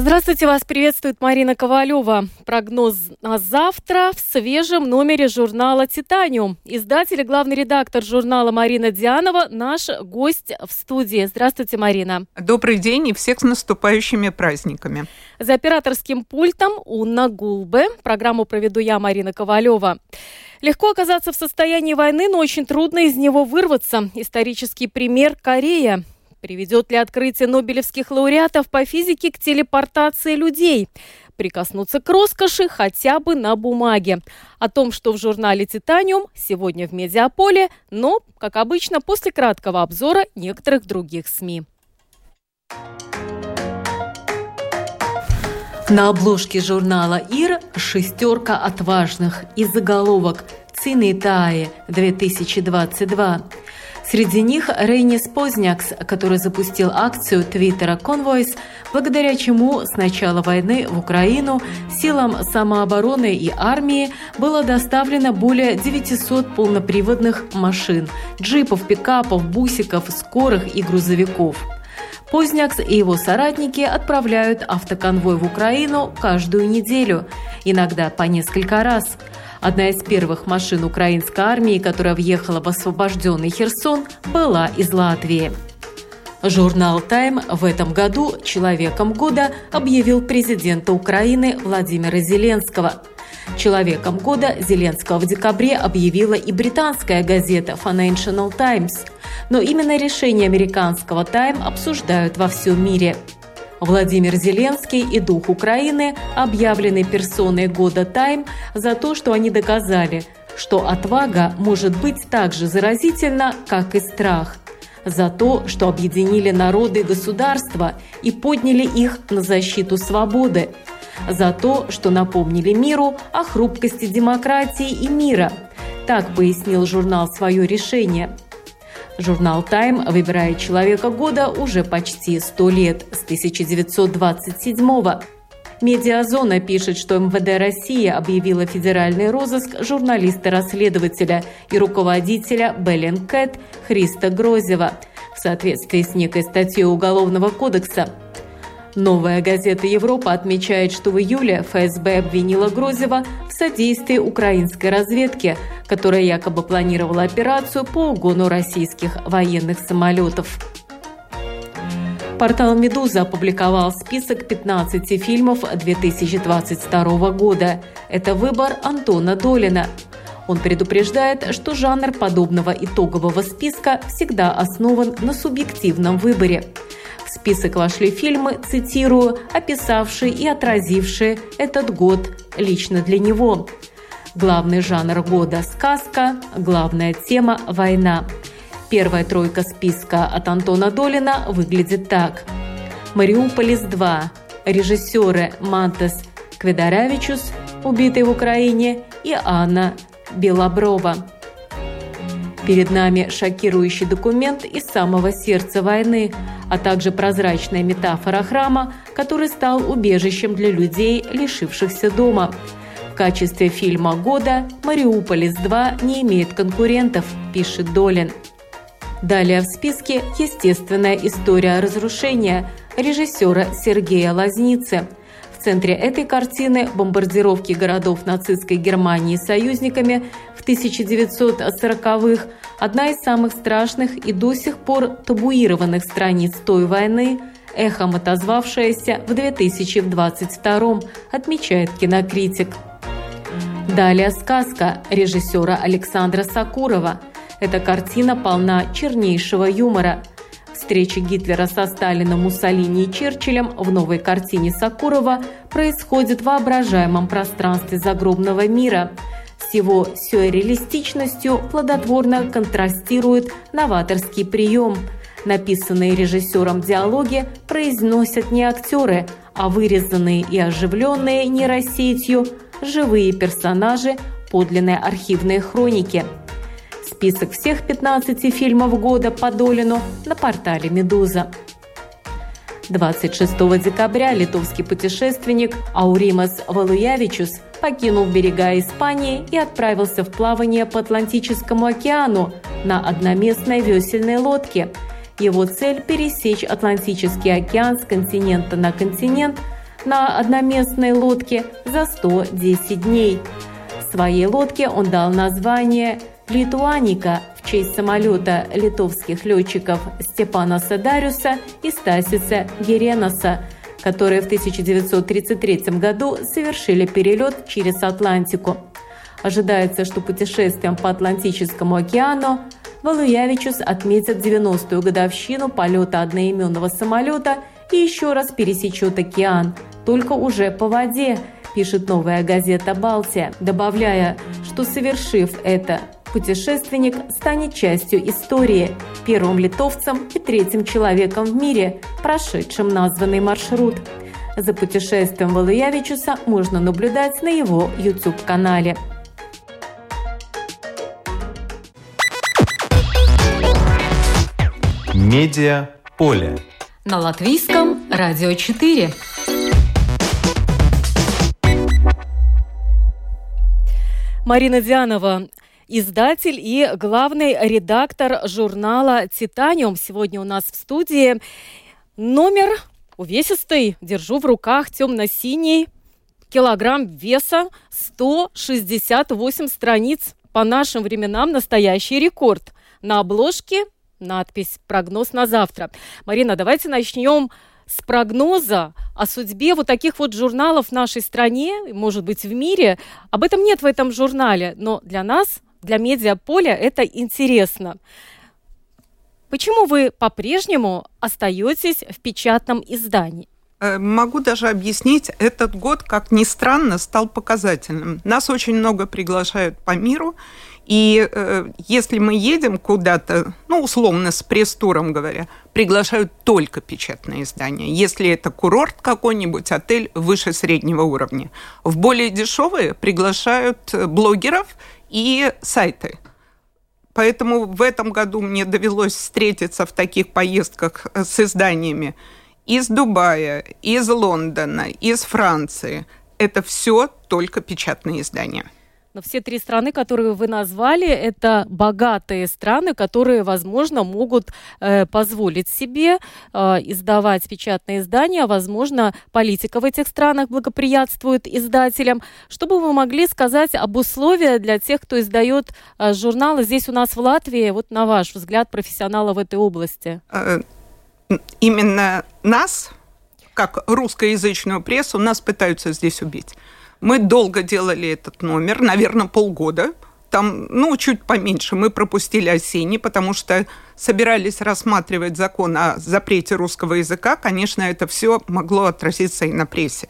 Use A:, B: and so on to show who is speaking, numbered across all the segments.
A: Здравствуйте, вас приветствует Марина Ковалева. Прогноз на завтра в свежем номере журнала «Титаниум». Издатель и главный редактор журнала Марина Дианова, наш гость в студии. Здравствуйте, Марина.
B: Добрый день и всех с наступающими праздниками.
A: За операторским пультом Унна Гулбе. Программу проведу я, Марина Ковалева. Легко оказаться в состоянии войны, но очень трудно из него вырваться. Исторический пример – Корея. Приведет ли открытие нобелевских лауреатов по физике к телепортации людей? Прикоснуться к роскоши хотя бы на бумаге. О том, что в журнале «Титаниум» сегодня в «Медиаполе», но, как обычно, после краткого обзора некоторых других СМИ. На обложке журнала «Ир» шестерка отважных и заголовок «Цинитае 2022». Среди них Рейнис Познякс, который запустил акцию твиттера «Конвойс», благодаря чему с начала войны в Украину силам самообороны и армии было доставлено более 900 полноприводных машин, джипов, пикапов, бусиков, скорых и грузовиков. Познякс и его соратники отправляют автоконвой в Украину каждую неделю, иногда по несколько раз – Одна из первых машин украинской армии, которая въехала в освобожденный Херсон, была из Латвии. Журнал «Тайм» в этом году «Человеком года» объявил президента Украины Владимира Зеленского. «Человеком года» Зеленского в декабре объявила и британская газета Financial Times. Но именно решение американского «Тайм» обсуждают во всем мире – Владимир Зеленский и дух Украины объявлены персоной года «Тайм» за то, что они доказали, что отвага может быть так же заразительна, как и страх. За то, что объединили народы и государства и подняли их на защиту свободы. За то, что напомнили миру о хрупкости демократии и мира. Так пояснил журнал свое решение – Журнал «Тайм» выбирает человека года уже почти 100 лет, с 1927 года. Медиазона пишет, что МВД России объявила федеральный розыск журналиста-расследователя и руководителя Беллинкэт Христа Грозева в соответствии с некой статьей Уголовного кодекса – Новая газета «Европа» отмечает, что в июле ФСБ обвинила Грозева в содействии украинской разведке, которая якобы планировала операцию по угону российских военных самолетов. Портал «Медуза» опубликовал список 15 фильмов 2022 года. Это выбор Антона Долина. Он предупреждает, что жанр подобного итогового списка всегда основан на субъективном выборе. В список вошли фильмы, цитирую, описавшие и отразившие этот год лично для него. Главный жанр года – сказка, главная тема – война. Первая тройка списка от Антона Долина выглядит так. «Мариуполис 2», режиссеры Мантес Кведаравичус, убитый в Украине, и Анна Белоброва. Перед нами шокирующий документ из самого сердца войны, а также прозрачная метафора храма, который стал убежищем для людей, лишившихся дома. В качестве фильма года «Мариуполис-2» не имеет конкурентов, пишет Долин. Далее в списке «Естественная история разрушения» режиссера Сергея Лазницы – центре этой картины бомбардировки городов нацистской Германии союзниками в 1940-х – одна из самых страшных и до сих пор табуированных страниц той войны, эхом отозвавшаяся в 2022 отмечает кинокритик. Далее сказка режиссера Александра Сакурова. Эта картина полна чернейшего юмора – Встреча Гитлера со Сталином, Муссолини и Черчиллем в новой картине Сакурова происходит в воображаемом пространстве загробного мира. С его сюрреалистичностью плодотворно контрастирует новаторский прием. Написанные режиссером диалоги произносят не актеры, а вырезанные и оживленные нейросетью живые персонажи подлинной архивной хроники –
C: Список всех 15 фильмов года по Долину на портале «Медуза». 26 декабря литовский путешественник Ауримас Валуявичус покинул берега Испании и отправился в плавание по Атлантическому океану на одноместной весельной лодке. Его цель – пересечь Атлантический океан с континента на континент на одноместной лодке за 110 дней. Своей лодке он дал название «Литуаника» в честь самолета литовских летчиков Степана Садариуса и Стасиса Гереноса, которые в 1933 году совершили перелет через Атлантику. Ожидается, что путешествием по Атлантическому океану Валуявичус отметит 90-ю годовщину полета одноименного самолета и еще раз пересечет океан, только уже по воде, пишет новая газета «Балтия», добавляя, что совершив это, путешественник станет частью истории, первым литовцем и третьим человеком в мире, прошедшим названный маршрут. За путешествием Валуявичуса можно наблюдать на его YouTube-канале.
D: Медиа поле.
E: На латвийском радио 4.
C: Марина Дианова, издатель и главный редактор журнала «Титаниум». Сегодня у нас в студии номер увесистый, держу в руках, темно-синий, килограмм веса, 168 страниц. По нашим временам настоящий рекорд. На обложке надпись «Прогноз на завтра». Марина, давайте начнем с прогноза о судьбе вот таких вот журналов в нашей стране, может быть, в мире. Об этом нет в этом журнале, но для нас, для медиаполя это интересно. Почему вы по-прежнему остаетесь в печатном издании?
B: Э, могу даже объяснить, этот год, как ни странно, стал показательным. Нас очень много приглашают по миру, и э, если мы едем куда-то, ну, условно, с пресс-туром говоря, приглашают только печатные издания. Если это курорт какой-нибудь, отель выше среднего уровня. В более дешевые приглашают э, блогеров и сайты. Поэтому в этом году мне довелось встретиться в таких поездках э, с изданиями из Дубая, из Лондона, из Франции. Это все только печатные издания.
C: Но все три страны, которые вы назвали, это богатые страны, которые, возможно, могут э, позволить себе э, издавать печатные издания. Возможно, политика в этих странах благоприятствует издателям. Что бы вы могли сказать об условиях для тех, кто издает э, журналы здесь у нас в Латвии, вот на ваш взгляд профессионала в этой области?
B: Э, именно нас, как русскоязычную прессу, нас пытаются здесь убить. Мы долго делали этот номер, наверное, полгода. Там, ну, чуть поменьше. Мы пропустили осенний, потому что собирались рассматривать закон о запрете русского языка. Конечно, это все могло отразиться и на прессе.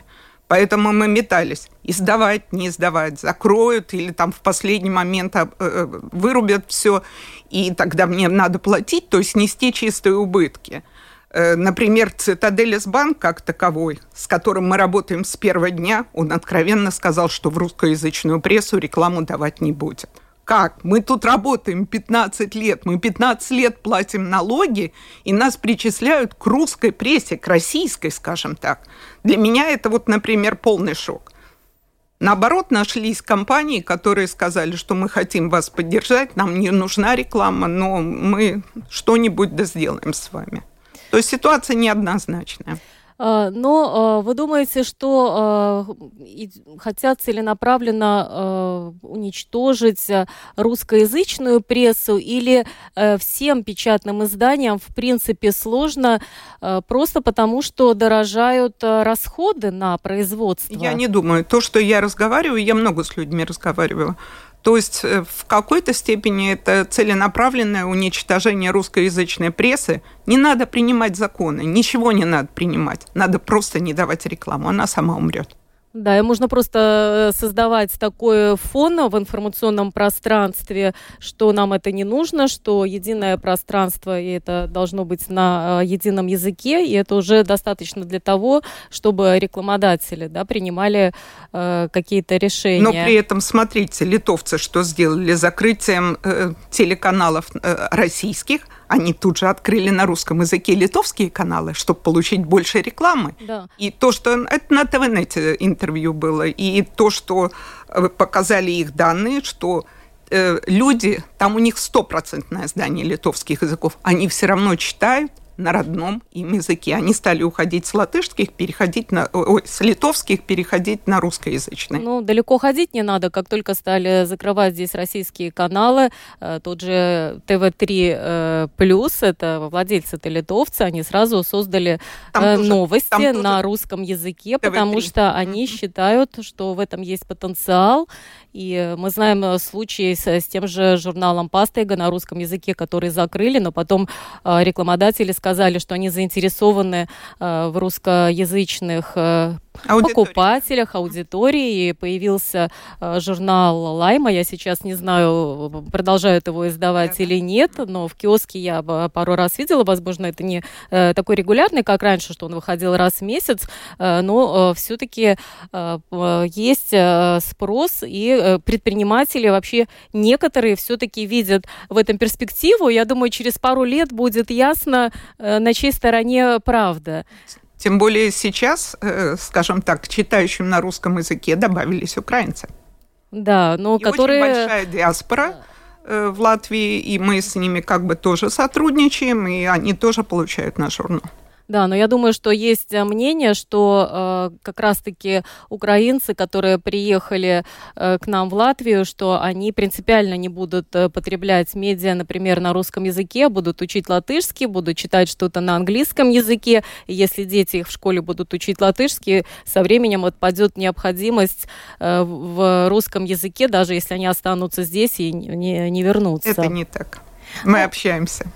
B: Поэтому мы метались. Издавать, не издавать, закроют или там в последний момент э, э, вырубят все, и тогда мне надо платить, то есть нести чистые убытки. Э, например, Цитадель Банк как таковой, с которым мы работаем с первого дня, он откровенно сказал, что в русскоязычную прессу рекламу давать не будет. Как? Мы тут работаем 15 лет, мы 15 лет платим налоги, и нас причисляют к русской прессе, к российской, скажем так. Для меня это вот, например, полный шок. Наоборот, нашлись компании, которые сказали, что мы хотим вас поддержать, нам не нужна реклама, но мы что-нибудь да сделаем с вами. То есть ситуация неоднозначная.
C: А, но а, вы думаете, что а, хотят целенаправленно уничтожить русскоязычную прессу или всем печатным изданиям в принципе сложно просто потому, что дорожают расходы на производство?
B: Я не думаю. То, что я разговариваю, я много с людьми разговариваю. То есть э, в какой-то степени это целенаправленное уничтожение русскоязычной прессы. Не надо принимать законы, ничего не надо принимать. Надо просто не давать рекламу, она сама умрет.
C: Да, и можно просто э, создавать такой фон в информационном пространстве, что нам это не нужно, что единое пространство, и это должно быть на э, едином языке, и это уже достаточно для того, чтобы рекламодатели да, принимали э, какие-то решения.
B: Но при этом, смотрите, литовцы что сделали? Закрытием э, телеканалов э, российских – они тут же открыли на русском языке литовские каналы, чтобы получить больше рекламы. Да. И то, что это на ТВНете интервью было, и то, что э, показали их данные, что э, люди, там у них стопроцентное знание литовских языков, они все равно читают на родном им языке. Они стали уходить с латышских, переходить на, ой, с литовских, переходить на русскоязычные.
C: Ну, далеко ходить не надо. Как только стали закрывать здесь российские каналы, э, тот же ТВ-3 э, плюс, это владельцы, это литовцы, они сразу создали там э, тоже, новости там на русском языке, TV3. потому что они mm-hmm. считают, что в этом есть потенциал. И мы знаем случаи с, с тем же журналом Пастега на русском языке, который закрыли, но потом рекламодатели сказали, сказали, что они заинтересованы э, в русскоязычных э, Аудитория. покупателях, аудитории. И появился э, журнал Лайма. Я сейчас не знаю, продолжают его издавать да. или нет, но в киоске я пару раз видела. Возможно, это не э, такой регулярный, как раньше, что он выходил раз в месяц, э, но э, все-таки э, есть э, спрос, и э, предприниматели вообще некоторые все-таки видят в этом перспективу. Я думаю, через пару лет будет ясно, э, на чьей стороне правда.
B: Тем более сейчас, э, скажем так, читающим на русском языке добавились украинцы.
C: Да, но и которые...
B: очень большая диаспора э, в Латвии, и мы с ними как бы тоже сотрудничаем, и они тоже получают наш журнал.
C: Да, но я думаю, что есть э, мнение, что э, как раз-таки украинцы, которые приехали э, к нам в Латвию, что они принципиально не будут э, потреблять медиа, например, на русском языке, будут учить латышский, будут читать что-то на английском языке. И если дети их в школе будут учить латышский, со временем отпадет необходимость э, в русском языке, даже если они останутся здесь и не, не вернутся.
B: Это не так. Мы ну, общаемся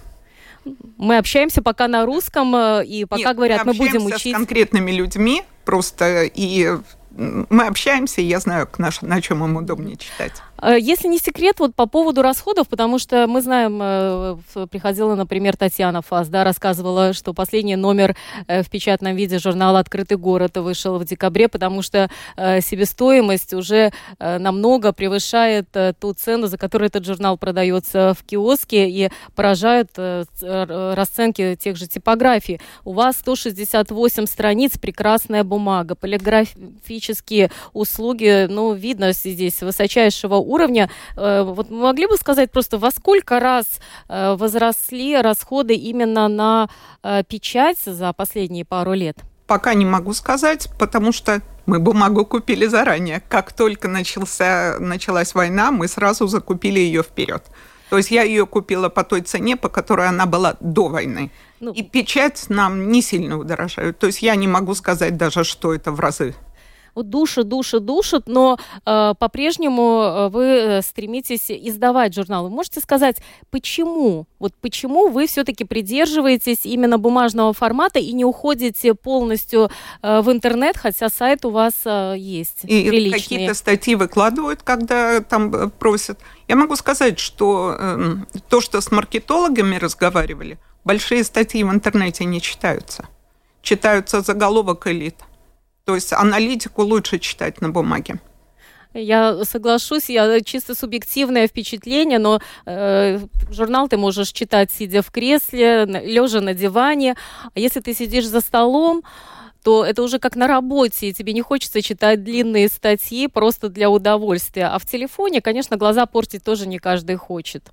C: мы общаемся пока на русском, э, и пока Нет, говорят, мы, мы будем учить...
B: с конкретными людьми просто, и мы общаемся, и я знаю, на, на чем им удобнее читать.
C: Э, если не секрет, вот по поводу расходов, потому что мы знаем, э, приходила, например, Татьяна Фас, да, рассказывала, что последний номер э, в печатном виде журнала «Открытый город» вышел в декабре, потому что себестоимость уже намного превышает ту цену, за которую этот журнал продается в киоске, и поражают расценки тех же типографий. У вас 168 страниц, прекрасная бумага, полиграфические услуги, ну, видно здесь высочайшего уровня, уровня. Э, вот могли бы сказать просто, во сколько раз э, возросли расходы именно на э, печать за последние пару лет?
B: Пока не могу сказать, потому что мы бумагу купили заранее. Как только начался, началась война, мы сразу закупили ее вперед. То есть я ее купила по той цене, по которой она была до войны. Ну, и печать нам не сильно удорожает. То есть я не могу сказать даже, что это в разы
C: вот душат, душат, душат, но э, по-прежнему э, вы э, стремитесь издавать журналы. Можете сказать, почему? Вот почему вы все-таки придерживаетесь именно бумажного формата и не уходите полностью э, в интернет, хотя сайт у вас э, есть
B: И приличный. какие-то статьи выкладывают, когда там э, просят. Я могу сказать, что э, то, что с маркетологами разговаривали, большие статьи в интернете не читаются. Читаются заголовок элит. То есть аналитику лучше читать на бумаге.
C: Я соглашусь, я чисто субъективное впечатление, но э, журнал ты можешь читать, сидя в кресле, лежа на диване. А если ты сидишь за столом, то это уже как на работе, и тебе не хочется читать длинные статьи просто для удовольствия. А в телефоне, конечно, глаза портить тоже не каждый хочет.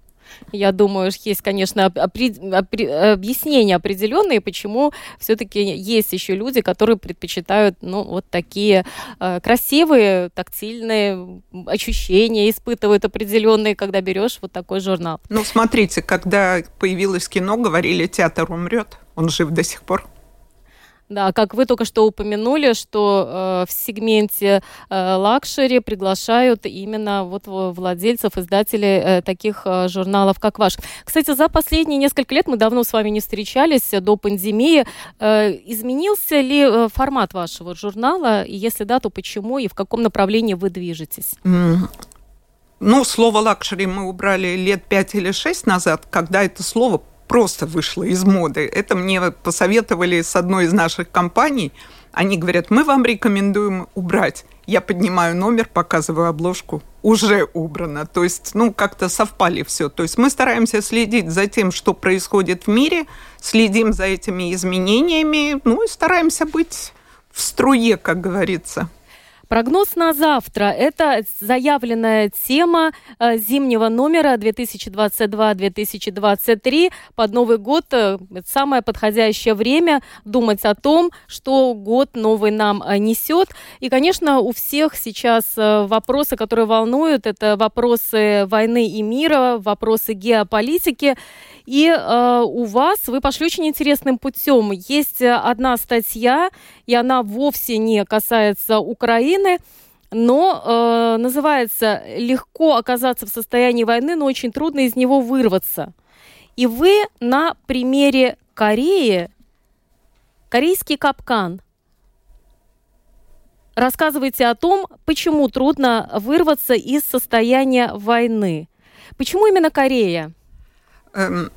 C: Я думаю, есть, конечно, объяснения определенные, почему все-таки есть еще люди, которые предпочитают, ну, вот такие э, красивые, тактильные ощущения, испытывают определенные, когда берешь вот такой журнал.
B: Ну, смотрите, когда появилось кино, говорили, театр умрет, он жив до сих пор.
C: Да, как вы только что упомянули, что э, в сегменте э, luxury приглашают именно вот владельцев, издателей э, таких э, журналов, как ваш. Кстати, за последние несколько лет мы давно с вами не встречались до пандемии. Э, изменился ли э, формат вашего журнала? И если да, то почему и в каком направлении вы движетесь?
B: Mm. Ну, слово luxury мы убрали лет пять или шесть назад, когда это слово просто вышло из моды. Это мне посоветовали с одной из наших компаний. Они говорят, мы вам рекомендуем убрать. Я поднимаю номер, показываю обложку, уже убрано. То есть, ну, как-то совпали все. То есть мы стараемся следить за тем, что происходит в мире, следим за этими изменениями, ну и стараемся быть в струе, как говорится.
C: Прогноз на завтра – это заявленная тема э, зимнего номера 2022-2023. Под Новый год э, – самое подходящее время думать о том, что год новый нам э, несет. И, конечно, у всех сейчас вопросы, которые волнуют, это вопросы войны и мира, вопросы геополитики. И э, у вас вы пошли очень интересным путем. Есть одна статья, и она вовсе не касается Украины, но э, называется «Легко оказаться в состоянии войны, но очень трудно из него вырваться». И вы на примере Кореи, корейский капкан, рассказываете о том, почему трудно вырваться из состояния войны. Почему именно Корея?
B: Эм,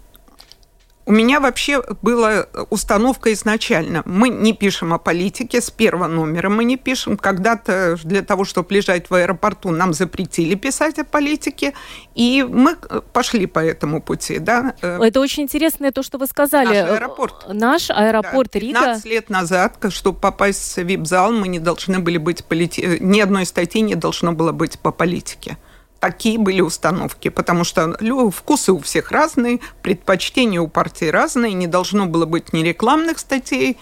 B: у меня вообще была установка изначально. Мы не пишем о политике, с первого номера мы не пишем. Когда-то для того, чтобы лежать в аэропорту, нам запретили писать о политике, и мы пошли по этому пути. Да.
C: Это очень интересно, то, что вы сказали.
B: Наш аэропорт.
C: Наш аэропорт да, Рига.
B: 15 лет назад, чтобы попасть в вип-зал, мы не должны были быть... Полити... Ни одной статьи не должно было быть по политике такие были установки, потому что вкусы у всех разные, предпочтения у партий разные, не должно было быть ни рекламных статей,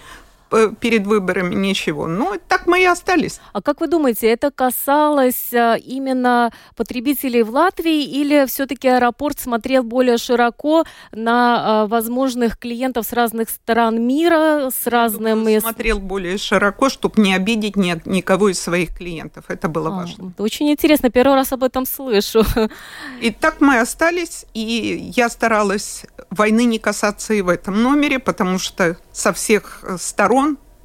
B: перед выборами ничего. Ну, так мы и остались.
C: А как вы думаете, это касалось э, именно потребителей в Латвии или все-таки аэропорт смотрел более широко на э, возможных клиентов с разных стран мира, с разными...
B: Думаю, смотрел более широко, чтобы не обидеть ни, никого из своих клиентов. Это было а, важно.
C: Очень интересно, первый раз об этом слышу.
B: И так мы остались, и я старалась войны не касаться и в этом номере, потому что со всех сторон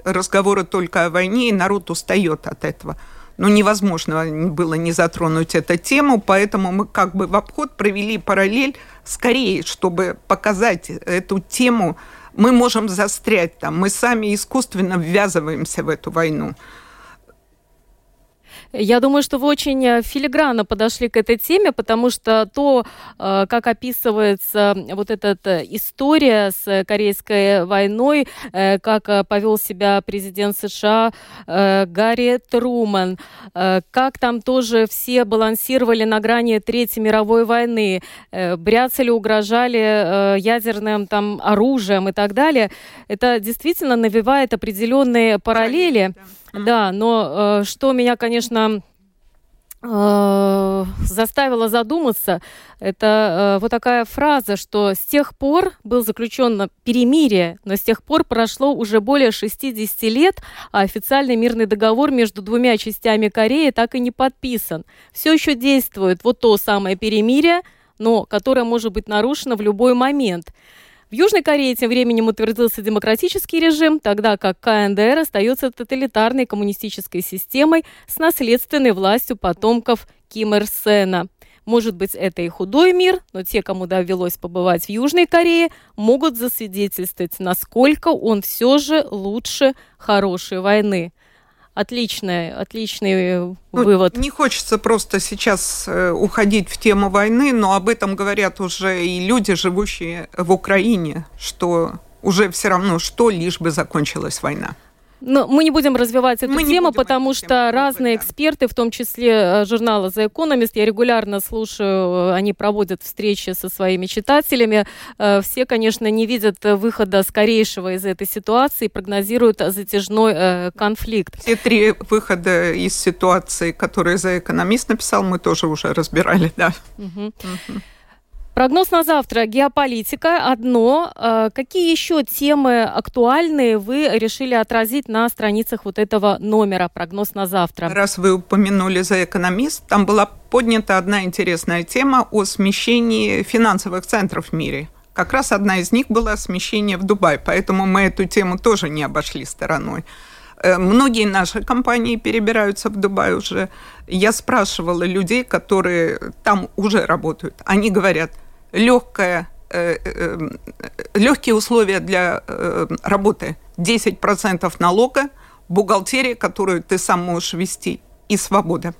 B: разговоры только о войне, и народ устает от этого. Но невозможно было не затронуть эту тему, поэтому мы как бы в обход провели параллель скорее, чтобы показать эту тему. Мы можем застрять там, мы сами искусственно ввязываемся в эту войну.
C: Я думаю, что вы очень э, филигранно подошли к этой теме, потому что то, э, как описывается вот эта э, история с Корейской войной, как повел себя президент США Гарри Труман, как там тоже все балансировали на грани Третьей мировой войны, бряцали, угрожали ядерным там оружием и так далее, это действительно навевает определенные параллели. Да да, но э, что меня, конечно, э, заставило задуматься, это э, вот такая фраза, что с тех пор был заключен перемирие, но с тех пор прошло уже более 60 лет, а официальный мирный договор между двумя частями Кореи так и не подписан. Все еще действует вот то самое перемирие, но которое может быть нарушено в любой момент. В Южной Корее тем временем утвердился демократический режим, тогда как КНДР остается тоталитарной коммунистической системой с наследственной властью потомков Ким Ир Сена. Может быть, это и худой мир, но те, кому довелось побывать в Южной Корее, могут засвидетельствовать, насколько он все же лучше хорошей войны. Отличный, отличный э, ну, вывод.
B: Не хочется просто сейчас э, уходить в тему войны, но об этом говорят уже и люди, живущие в Украине, что уже все равно что, лишь бы закончилась война.
C: Но мы не будем развивать эту мы тему, потому что тему, разные да. эксперты, в том числе э, журнала The Economist, я регулярно слушаю, э, они проводят встречи со своими читателями. Э, все, конечно, не видят выхода скорейшего из этой ситуации, прогнозируют затяжной конфликт.
B: Все три выхода из ситуации, которые The Economist написал, мы тоже уже разбирали, да. Угу.
C: Угу. Прогноз на завтра. Геополитика одно. А, какие еще темы актуальные вы решили отразить на страницах вот этого номера «Прогноз на завтра»?
B: Раз вы упомянули за экономист, там была поднята одна интересная тема о смещении финансовых центров в мире. Как раз одна из них была смещение в Дубай, поэтому мы эту тему тоже не обошли стороной. Э, многие наши компании перебираются в Дубай уже. Я спрашивала людей, которые там уже работают. Они говорят – легкая, э, э, легкие условия для э, работы, 10% налога, бухгалтерия, которую ты сам можешь вести, и свобода.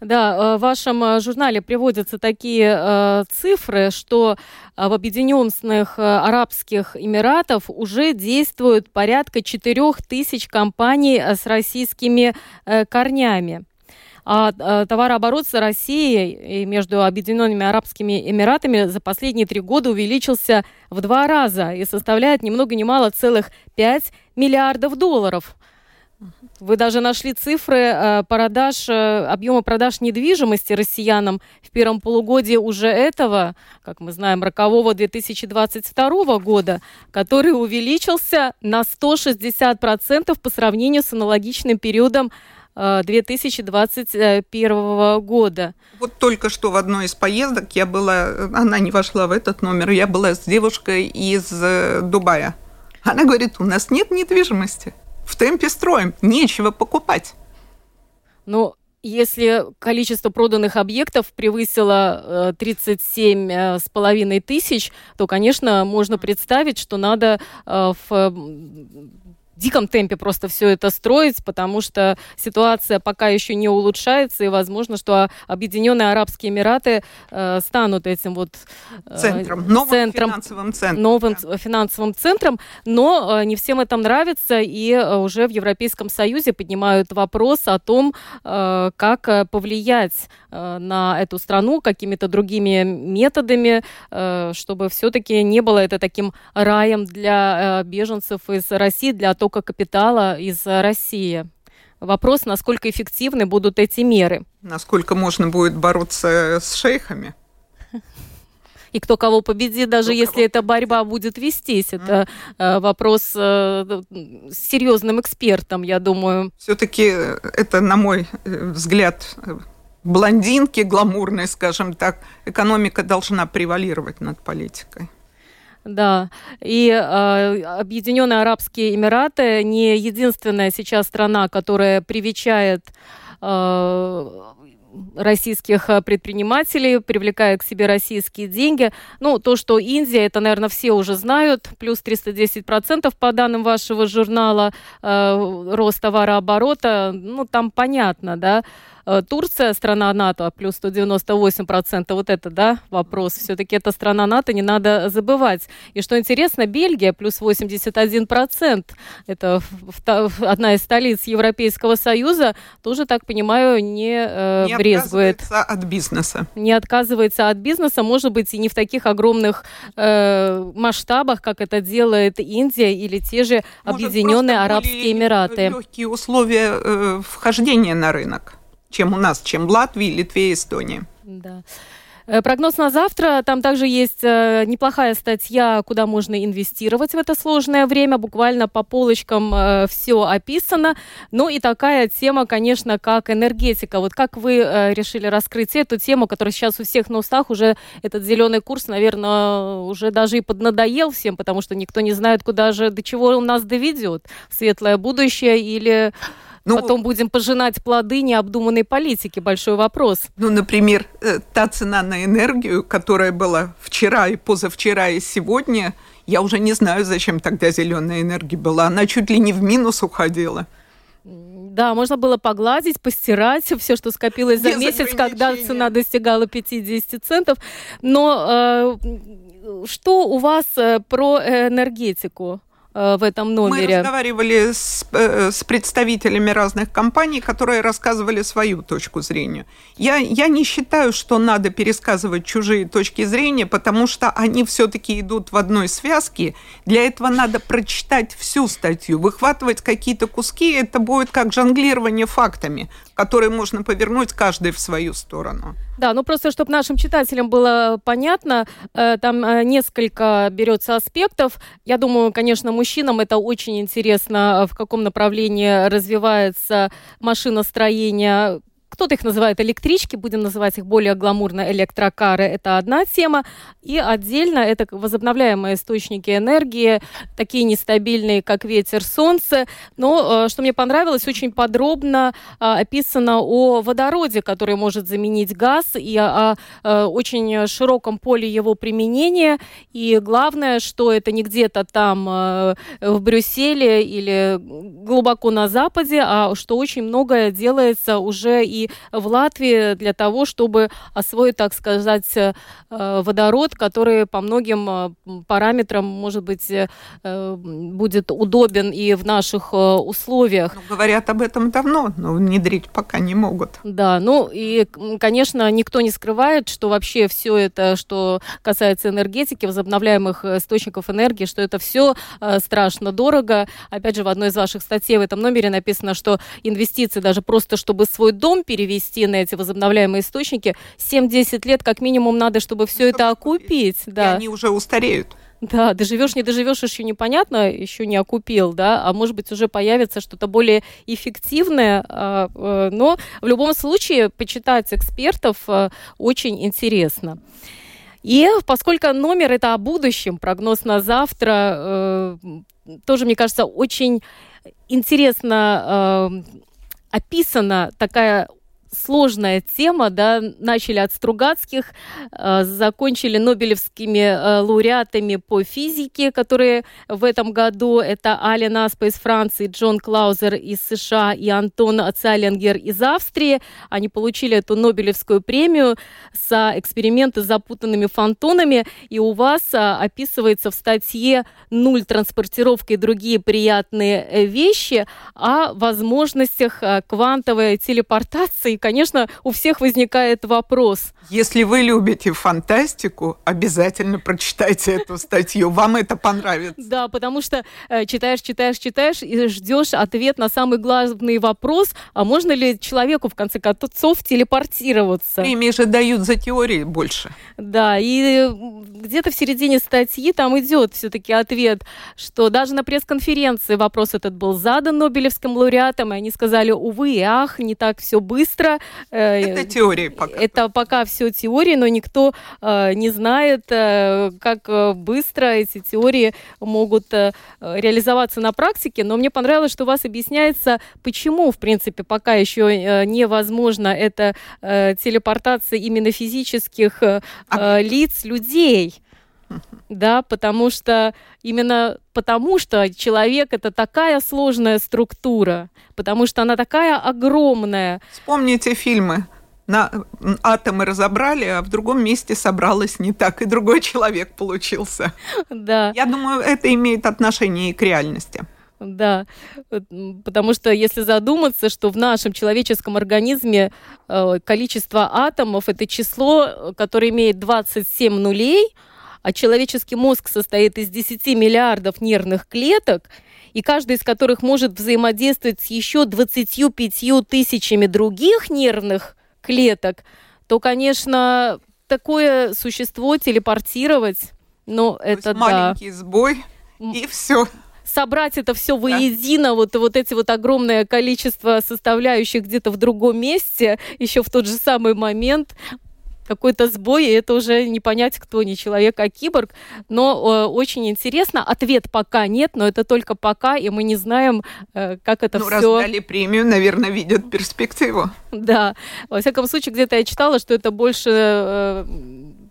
C: Да, в вашем журнале приводятся такие цифры, что в Объединенных Арабских Эмиратах уже действует порядка 4 тысяч компаний с российскими корнями. А, а товарооборот с Россией и между Объединенными Арабскими Эмиратами за последние три года увеличился в два раза и составляет ни много ни мало целых 5 миллиардов долларов. Вы даже нашли цифры э, продаж, э, объема продаж недвижимости россиянам в первом полугодии уже этого, как мы знаем, рокового 2022 года, который увеличился на 160% по сравнению с аналогичным периодом 2021 года.
B: Вот только что в одной из поездок я была, она не вошла в этот номер, я была с девушкой из э, Дубая. Она говорит, у нас нет недвижимости, в темпе строим, нечего покупать.
C: Ну, если количество проданных объектов превысило 37 э, с половиной тысяч, то, конечно, можно представить, что надо э, в диком темпе просто все это строить, потому что ситуация пока еще не улучшается, и возможно, что Объединенные Арабские Эмираты э, станут этим вот
B: э, центром, новым центром, финансовым центром.
C: Новым да. финансовым центром, но э, не всем это нравится, и э, уже в Европейском Союзе поднимают вопрос о том, э, как э, повлиять э, на эту страну какими-то другими методами, э, чтобы все-таки не было это таким раем для э, беженцев из России, для оттока капитала из России. Вопрос, насколько эффективны будут эти меры.
B: Насколько можно будет бороться с шейхами?
C: и кто кого победит, даже кто если кого... эта борьба будет вестись. Это mm. вопрос э, с серьезным экспертом, я думаю.
B: Все-таки это, на мой э, взгляд, блондинки гламурные, скажем так, экономика должна превалировать над политикой.
C: Да, и э, Объединенные Арабские Эмираты не единственная сейчас страна, которая привечает э, российских предпринимателей, привлекает к себе российские деньги. Ну, то, что Индия, это, наверное, все уже знают, плюс 310% по данным вашего журнала, э, рост товарооборота, ну, там понятно, да. Э, Турция, страна НАТО, плюс 198%, вот это, да, вопрос. Все-таки это страна НАТО, не надо забывать. И что интересно, Бельгия, плюс 81%, это одна из столиц Европейского Союза, тоже, так понимаю, не, э, не брезгует.
B: отказывается от бизнеса.
C: Не отказывается от бизнеса, может быть, и не в таких огромных э, масштабах, как это делает Индия или те же может, Объединенные Арабские Эмираты.
B: Легкие условия э, вхождения на рынок чем у нас, чем в Латвии, Литве и Эстонии.
C: Да. Э, прогноз на завтра. Там также есть э, неплохая статья, куда можно инвестировать в это сложное время. Буквально по полочкам э, все описано. Ну и такая тема, конечно, как энергетика. Вот как вы решили раскрыть эту тему, которая сейчас у всех на устах, уже этот зеленый курс, наверное, уже даже и поднадоел всем, потому что никто не знает, куда же, до чего он нас доведет. Светлое будущее или ну, Потом будем пожинать плоды необдуманной политики. Большой вопрос.
B: Ну, например, э, та цена на энергию, которая была вчера и позавчера и сегодня, я уже не знаю, зачем тогда зеленая энергия была. Она чуть ли не в минус уходила.
C: Да, можно было погладить, постирать все, что скопилось за Без месяц, когда цена достигала 50 центов. Но э, что у вас э, про энергетику? Э, в этом номере.
B: Мы разговаривали с, э, с представителями разных компаний, которые рассказывали свою точку зрения. Я, я не считаю, что надо пересказывать чужие точки зрения, потому что они все-таки идут в одной связке. Для этого надо прочитать всю статью, выхватывать какие-то куски. Это будет как жонглирование фактами, которые можно повернуть каждый в свою сторону.
C: Да, ну просто чтобы нашим читателям было понятно, э, там э, несколько берется аспектов. Я думаю, конечно, мужчинам это очень интересно, в каком направлении развивается машиностроение, кто-то их называет электрички, будем называть их более гламурно электрокары. Это одна тема. И отдельно это возобновляемые источники энергии, такие нестабильные, как ветер, солнце. Но, э, что мне понравилось, очень подробно а, описано о водороде, который может заменить газ, и о, о очень широком поле его применения. И главное, что это не где-то там э, в Брюсселе или глубоко на Западе, а что очень многое делается уже и в Латвии для того, чтобы освоить, так сказать, э, водород, который по многим э, параметрам, может быть, э, будет удобен и в наших условиях.
B: Ну, говорят об этом давно, но внедрить пока не могут.
C: Да, ну и, конечно, никто не скрывает, что вообще все это, что касается энергетики, возобновляемых источников энергии, что это все страшно дорого. Опять же, в одной из ваших статей в этом номере написано, что инвестиции даже просто, чтобы свой дом перевести на эти возобновляемые источники, 7-10 лет как минимум надо, чтобы все это окупить. Да.
B: И они уже устареют.
C: Да, доживешь, не доживешь, еще непонятно, еще не окупил, да, а может быть уже появится что-то более эффективное, а, э, но в любом случае почитать экспертов э, очень интересно. И поскольку номер это о будущем, прогноз на завтра, э, тоже, мне кажется, очень интересно описана такая сложная тема, да, начали от Стругацких, э, закончили Нобелевскими э, лауреатами по физике, которые в этом году, это Ален Аспа из Франции, Джон Клаузер из США и Антон Цалингер из Австрии. Они получили эту Нобелевскую премию за эксперименты с запутанными фантонами, и у вас э, описывается в статье «Нуль транспортировка и другие приятные вещи» о возможностях квантовой телепортации конечно, у всех возникает вопрос.
B: Если вы любите фантастику, обязательно прочитайте эту статью. Вам это понравится.
C: Да, потому что э, читаешь, читаешь, читаешь и ждешь ответ на самый главный вопрос, а можно ли человеку, в конце концов, телепортироваться?
B: Премии же дают за теории больше.
C: Да, и где-то в середине статьи там идет все-таки ответ, что даже на пресс-конференции вопрос этот был задан Нобелевским лауреатам, и они сказали, увы и ах, не так все быстро,
B: Э, это теория пока.
C: Это пока все теории, но никто э, не знает, э, как быстро эти теории могут реализоваться на практике. Но мне понравилось, что у вас объясняется, почему, в принципе, пока еще невозможно эта телепортация именно физических а... лиц, людей. Да, потому что именно потому что человек это такая сложная структура, потому что она такая огромная.
B: Вспомните фильмы. На атомы разобрали, а в другом месте собралось не так, и другой человек получился.
C: Да.
B: Я думаю, это имеет отношение и к реальности.
C: Да, потому что если задуматься, что в нашем человеческом организме э, количество атомов это число, которое имеет 27 нулей, а человеческий мозг состоит из 10 миллиардов нервных клеток, и каждый из которых может взаимодействовать с еще 25 тысячами других нервных клеток, то, конечно, такое существо телепортировать, но то это
B: да. маленький сбой и все
C: собрать это все воедино, да. вот, вот эти вот огромное количество составляющих где-то в другом месте, еще в тот же самый момент, какой-то сбой, и это уже не понять, кто не человек, а киборг. Но э, очень интересно. Ответ пока нет, но это только пока, и мы не знаем, э, как это ну, все... Ну,
B: раз дали премию, наверное, видят перспективу.
C: Да. Во всяком случае, где-то я читала, что это больше... Э,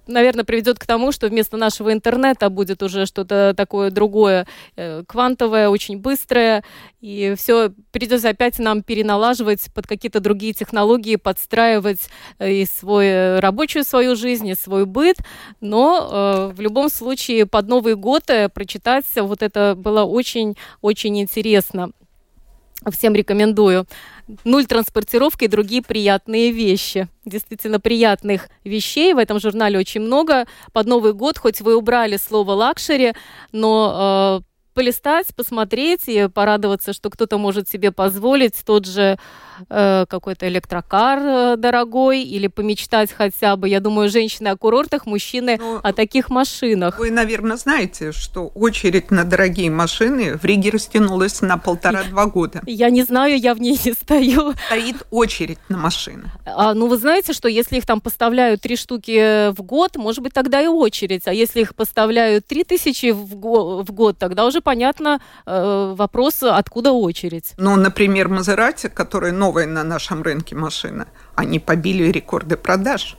C: наверное, приведет к тому, что вместо нашего интернета будет уже что-то такое другое, э, квантовое, очень быстрое, и все придется опять нам переналаживать под какие-то другие технологии, подстраивать э, и свой э, рабочую свою жизнь, и свой быт, но в любом случае под Новый год прочитать вот это было очень-очень интересно. Всем рекомендую. Нуль транспортировка и другие приятные вещи. Действительно приятных вещей в этом журнале очень много. Под Новый год, хоть вы убрали слово luxury, но полистать, посмотреть и порадоваться, что кто-то может себе позволить тот же э, какой-то электрокар э, дорогой или помечтать хотя бы. Я думаю, женщины о курортах, мужчины Но ну, о таких машинах.
B: Вы, наверное, знаете, что очередь на дорогие машины в Риге растянулась на полтора-два года.
C: Я не знаю, я в ней не стою.
B: Стоит очередь на машины.
C: А, ну, вы знаете, что если их там поставляют три штуки в год, может быть, тогда и очередь. А если их поставляют три тысячи в, го- в год, тогда уже понятно э, вопрос, откуда очередь.
B: Ну, например, Мазерати, которые новая на нашем рынке машина, они побили рекорды продаж.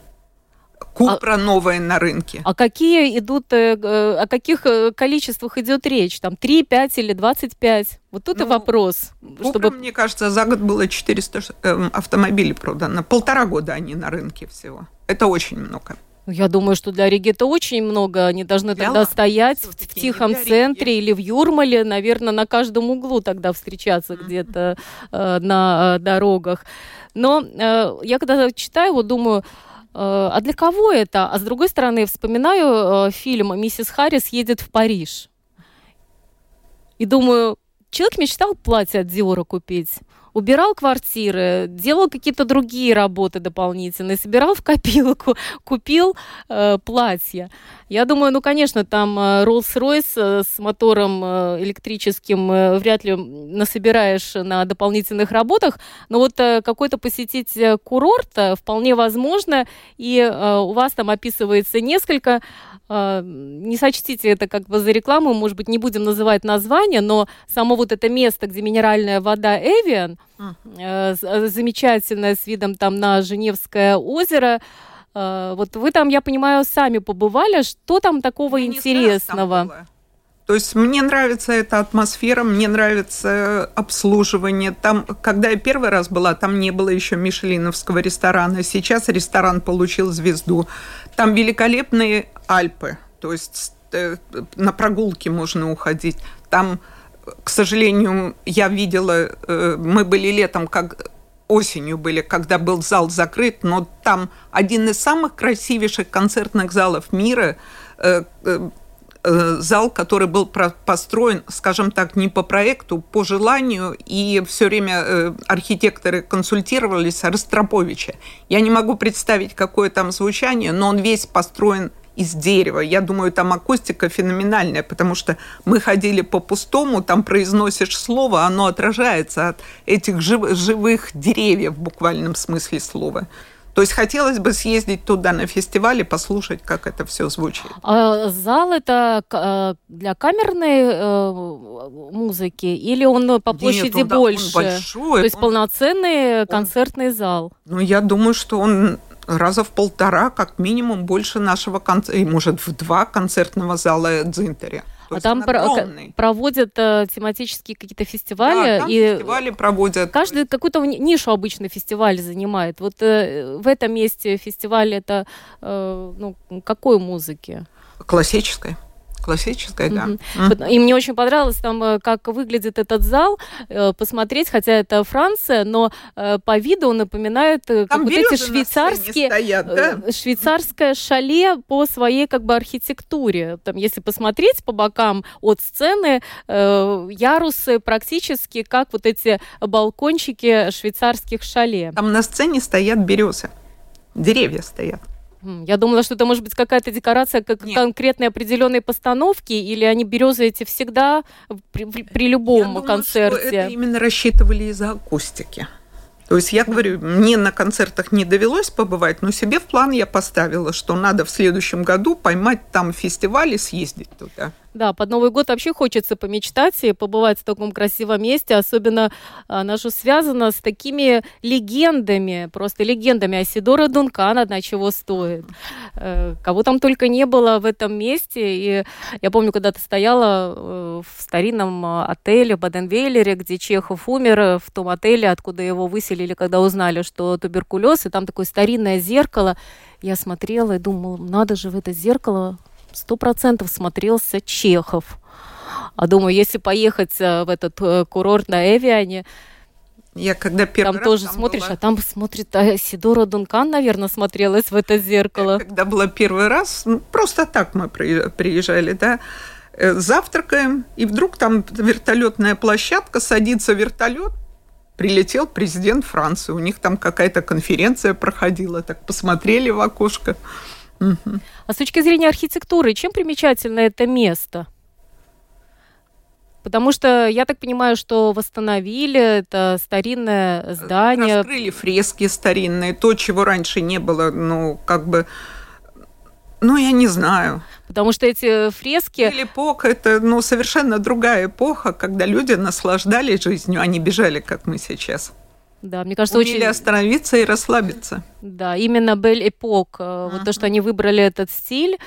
B: Купра а, новая на рынке.
C: А какие идут, э, э, о каких э, количествах идет речь? Там 3, 5 или 25? Вот тут ну, и вопрос.
B: Купра, чтобы... мне кажется, за год было 400 э, автомобилей продано. Полтора года они на рынке всего. Это очень много.
C: Я думаю, что для Риги это очень много. Они должны для тогда стоять в, в тихом центре или в Юрмале, наверное, на каждом углу тогда встречаться mm-hmm. где-то э, на э, дорогах. Но э, я когда читаю, вот думаю, э, а для кого это? А с другой стороны, вспоминаю э, фильм «Миссис Харрис едет в Париж». И думаю, человек мечтал платье от Диора купить убирал квартиры, делал какие-то другие работы дополнительные, собирал в копилку, купил э, платье. Я думаю, ну, конечно, там э, Rolls-Royce э, с мотором э, электрическим вряд ли насобираешь на дополнительных работах, но вот какой-то посетить курорт вполне возможно, и у вас там описывается несколько не сочтите это как бы за рекламу, может быть, не будем называть название, но само вот это место, где минеральная вода Эвиан, mm. замечательное с видом там на Женевское озеро, а, вот вы там, я понимаю, сами побывали. Что там такого мне интересного?
B: То есть мне нравится эта атмосфера, мне нравится обслуживание. Там, когда я первый раз была, там не было еще мишелиновского ресторана. Сейчас ресторан получил звезду. Там великолепные Альпы, то есть э, на прогулки можно уходить. Там, к сожалению, я видела, э, мы были летом, как осенью были, когда был зал закрыт, но там один из самых красивейших концертных залов мира, э, э, зал, который был построен, скажем так, не по проекту, по желанию, и все время архитекторы консультировались с Ростроповича. Я не могу представить, какое там звучание, но он весь построен из дерева. Я думаю, там акустика феноменальная, потому что мы ходили по пустому, там произносишь слово, оно отражается от этих жив живых деревьев в буквальном смысле слова. То есть хотелось бы съездить туда на фестиваль и послушать, как это все звучит.
C: А зал это э, для камерной э, музыки или он по площади Нет, он, больше? Он большой. То есть он, полноценный он, концертный зал?
B: Ну, я думаю, что он раза в полтора, как минимум, больше нашего концерта, и, может, в два концертного зала Дзинтере.
C: а там про- проводят э, тематические какие-то фестивали.
B: Да, там и фестивали проводят.
C: Каждый какую-то нишу обычно фестиваль занимает. Вот э, в этом месте фестиваль это э, ну, какой музыки?
B: Классической. Классическая, да.
C: Mm-hmm. И мне очень понравилось там, э, как выглядит этот зал, э, посмотреть, хотя это Франция, но э, по виду он напоминает там как вот эти швейцарские, стоят, да? швейцарское шале по своей как бы архитектуре. Там, если посмотреть по бокам от сцены, ярусы практически как вот эти балкончики швейцарских шале.
B: Там на сцене стоят березы, деревья стоят.
C: Я думала, что это может быть какая-то декорация как Нет. конкретной определенной постановки, или они березы эти всегда при, при, при любом Я думаю, концерте. Что
B: это именно рассчитывали из-за акустики. То есть я говорю, мне на концертах не довелось побывать, но себе в план я поставила, что надо в следующем году поймать там фестиваль и съездить туда.
C: Да, под Новый год вообще хочется помечтать и побывать в таком красивом месте. Особенно а, наше связано с такими легендами, просто легендами. Асидора Дункан одна чего стоит. Э, кого там только не было в этом месте. И я помню, когда ты стояла э, в старинном а, отеле Баденвейлере, где Чехов умер, в том отеле, откуда его выселили, когда узнали, что туберкулез, и там такое старинное зеркало. Я смотрела и думала, надо же в это зеркало сто процентов смотрелся Чехов. А думаю, если поехать э, в этот э, курорт на Эвиане,
B: я когда первый
C: там раз тоже там смотришь, была... а там смотрит а Сидора Дункан, наверное, смотрелась в это зеркало.
B: Когда была первый раз, ну, просто так мы приезжали, да, завтракаем, и вдруг там вертолетная площадка, садится вертолет, прилетел президент Франции. У них там какая-то конференция проходила, так посмотрели в окошко.
C: Угу. А с точки зрения архитектуры, чем примечательно это место? Потому что я так понимаю, что восстановили это старинное здание.
B: Раскрыли фрески старинные, то, чего раньше не было, ну, как бы, ну, я не знаю.
C: Потому что эти фрески...
B: Или эпоха, это ну, совершенно другая эпоха, когда люди наслаждались жизнью, а не бежали, как мы сейчас.
C: Да, мне кажется, Умели очень...
B: остановиться и расслабиться.
C: Да, именно Бель Эпок, uh-huh. вот то, что они выбрали этот стиль,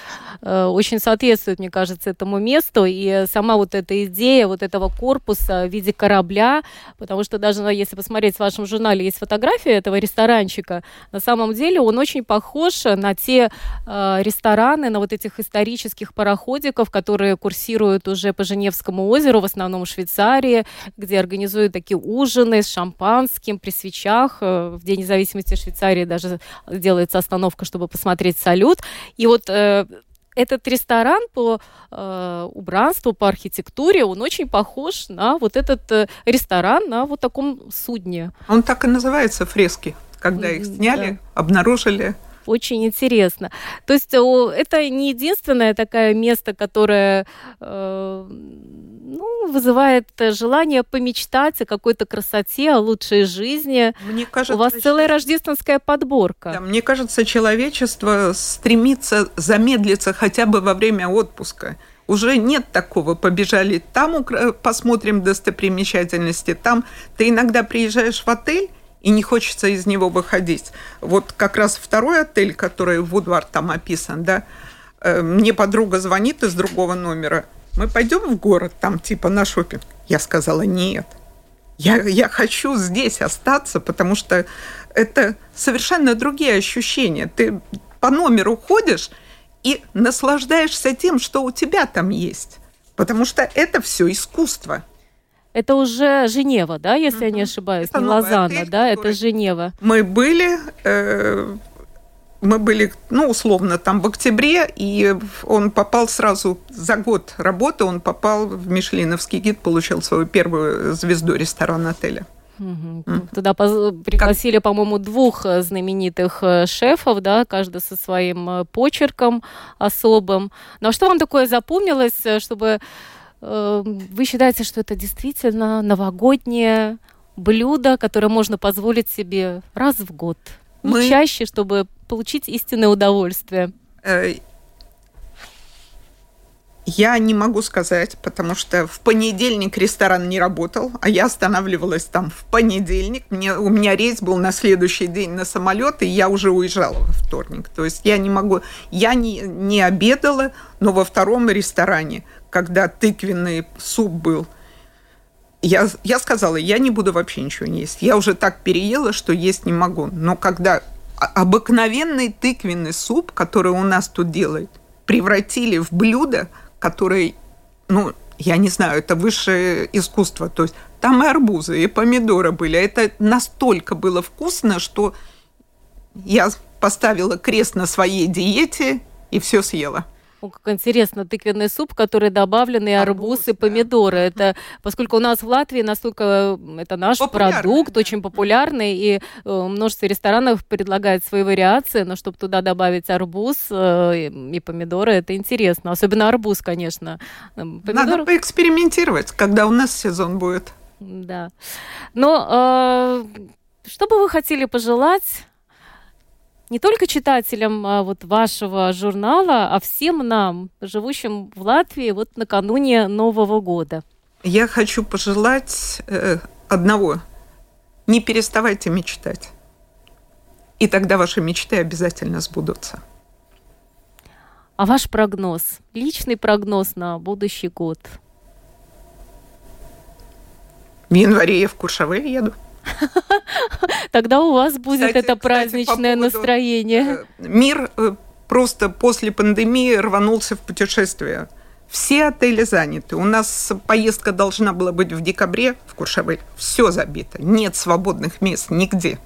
C: э, очень соответствует, мне кажется, этому месту. И сама вот эта идея вот этого корпуса в виде корабля, потому что даже ну, если посмотреть в вашем журнале, есть фотография этого ресторанчика, на самом деле он очень похож на те э, рестораны, на вот этих исторических пароходиков, которые курсируют уже по Женевскому озеру, в основном в Швейцарии, где организуют такие ужины с шампанским при свечах. Э, в День независимости Швейцарии даже делается остановка, чтобы посмотреть салют. И вот э, этот ресторан по э, убранству, по архитектуре, он очень похож на вот этот э, ресторан на вот таком судне.
B: Он так и называется фрески, когда их сняли, да. обнаружили
C: очень интересно. То есть это не единственное такое место, которое э, ну, вызывает желание помечтать о какой-то красоте, о лучшей жизни. Мне кажется, У вас целая рождественская подборка.
B: Да, мне кажется, человечество стремится замедлиться хотя бы во время отпуска уже нет такого. Побежали там, посмотрим достопримечательности, там. Ты иногда приезжаешь в отель, и не хочется из него выходить. Вот как раз второй отель, который Вудвард там описан, да, э, мне подруга звонит из другого номера. Мы пойдем в город, там типа на шопинг. Я сказала, нет. Я, я хочу здесь остаться, потому что это совершенно другие ощущения. Ты по номеру ходишь и наслаждаешься тем, что у тебя там есть. Потому что это все искусство.
C: Это уже Женева, да, если угу. я не ошибаюсь, это не Лозанна, отель, да, это Женева.
B: Мы были, э, мы были, ну, условно, там в октябре, и он попал сразу за год работы, он попал в Мишленовский гид, получил свою первую звезду ресторана отеля.
C: Угу. Mm. Туда пригласили, по-моему, двух э, знаменитых э, шефов, да, каждый со своим э, почерком особым. Но что вам такое запомнилось, чтобы вы считаете, что это действительно новогоднее блюдо, которое можно позволить себе раз в год? Мы... Не чаще, чтобы получить истинное удовольствие. Э,
B: я не могу сказать, потому что в понедельник ресторан не работал, а я останавливалась там в понедельник. Мне, у меня рейс был на следующий день на самолет, и я уже уезжала во вторник. То есть я не могу... Я не, не обедала, но во втором ресторане – когда тыквенный суп был, я, я сказала, я не буду вообще ничего не есть. Я уже так переела, что есть не могу. Но когда обыкновенный тыквенный суп, который у нас тут делают, превратили в блюдо, которое, ну, я не знаю, это высшее искусство. То есть там и арбузы, и помидоры были. Это настолько было вкусно, что я поставила крест на своей диете и все съела.
C: О, как интересно, тыквенный суп, который добавлены арбуз, арбуз и помидоры. Да. Это, поскольку у нас в Латвии настолько это наш продукт, да. очень популярный, и э, множество ресторанов предлагает свои вариации, но чтобы туда добавить арбуз э, и помидоры, это интересно. Особенно арбуз, конечно.
B: Помидор... Надо поэкспериментировать, когда у нас сезон будет.
C: Да. Но э, что бы вы хотели пожелать не только читателям а, вот вашего журнала, а всем нам, живущим в Латвии вот накануне Нового года?
B: Я хочу пожелать э, одного. Не переставайте мечтать. И тогда ваши мечты обязательно сбудутся.
C: А ваш прогноз, личный прогноз на будущий год?
B: В январе я в Куршавель еду.
C: Тогда у вас будет кстати, это праздничное кстати, по настроение.
B: Э, мир э, просто после пандемии рванулся в путешествие. Все отели заняты. У нас поездка должна была быть в декабре в Куршавель. Все забито. Нет свободных мест нигде.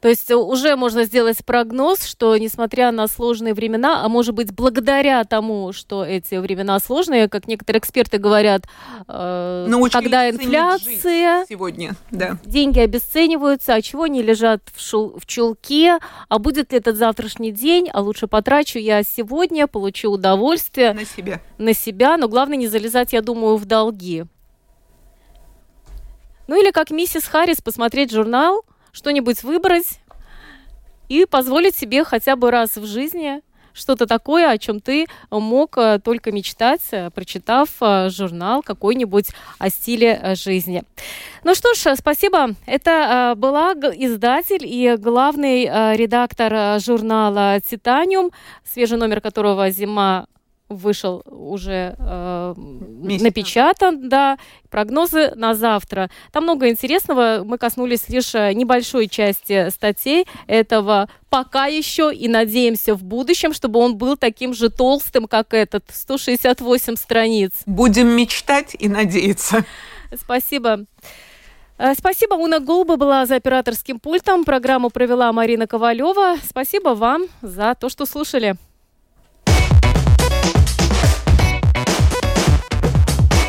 C: То есть уже можно сделать прогноз, что несмотря на сложные времена, а может быть благодаря тому, что эти времена сложные, как некоторые эксперты говорят, э, когда инфляция,
B: сегодня, да.
C: деньги обесцениваются, а чего они лежат в, шул, в чулке, а будет ли этот завтрашний день, а лучше потрачу я сегодня, получу удовольствие.
B: На себя.
C: На себя, но главное не залезать, я думаю, в долги. Ну или как миссис Харрис посмотреть журнал – что-нибудь выбрать и позволить себе хотя бы раз в жизни что-то такое, о чем ты мог э, только мечтать, э, прочитав э, журнал какой-нибудь о стиле жизни. Ну что ж, спасибо. Это была издатель и главный редактор журнала «Титаниум», свежий номер которого «Зима вышел уже э, напечатан, да, прогнозы на завтра. Там много интересного. Мы коснулись лишь э, небольшой части статей этого пока еще и надеемся в будущем, чтобы он был таким же толстым, как этот, 168 страниц.
B: Будем мечтать и надеяться.
C: Спасибо. Э, спасибо, Уна Голуба была за операторским пультом. Программу провела Марина Ковалева. Спасибо вам за то, что слушали.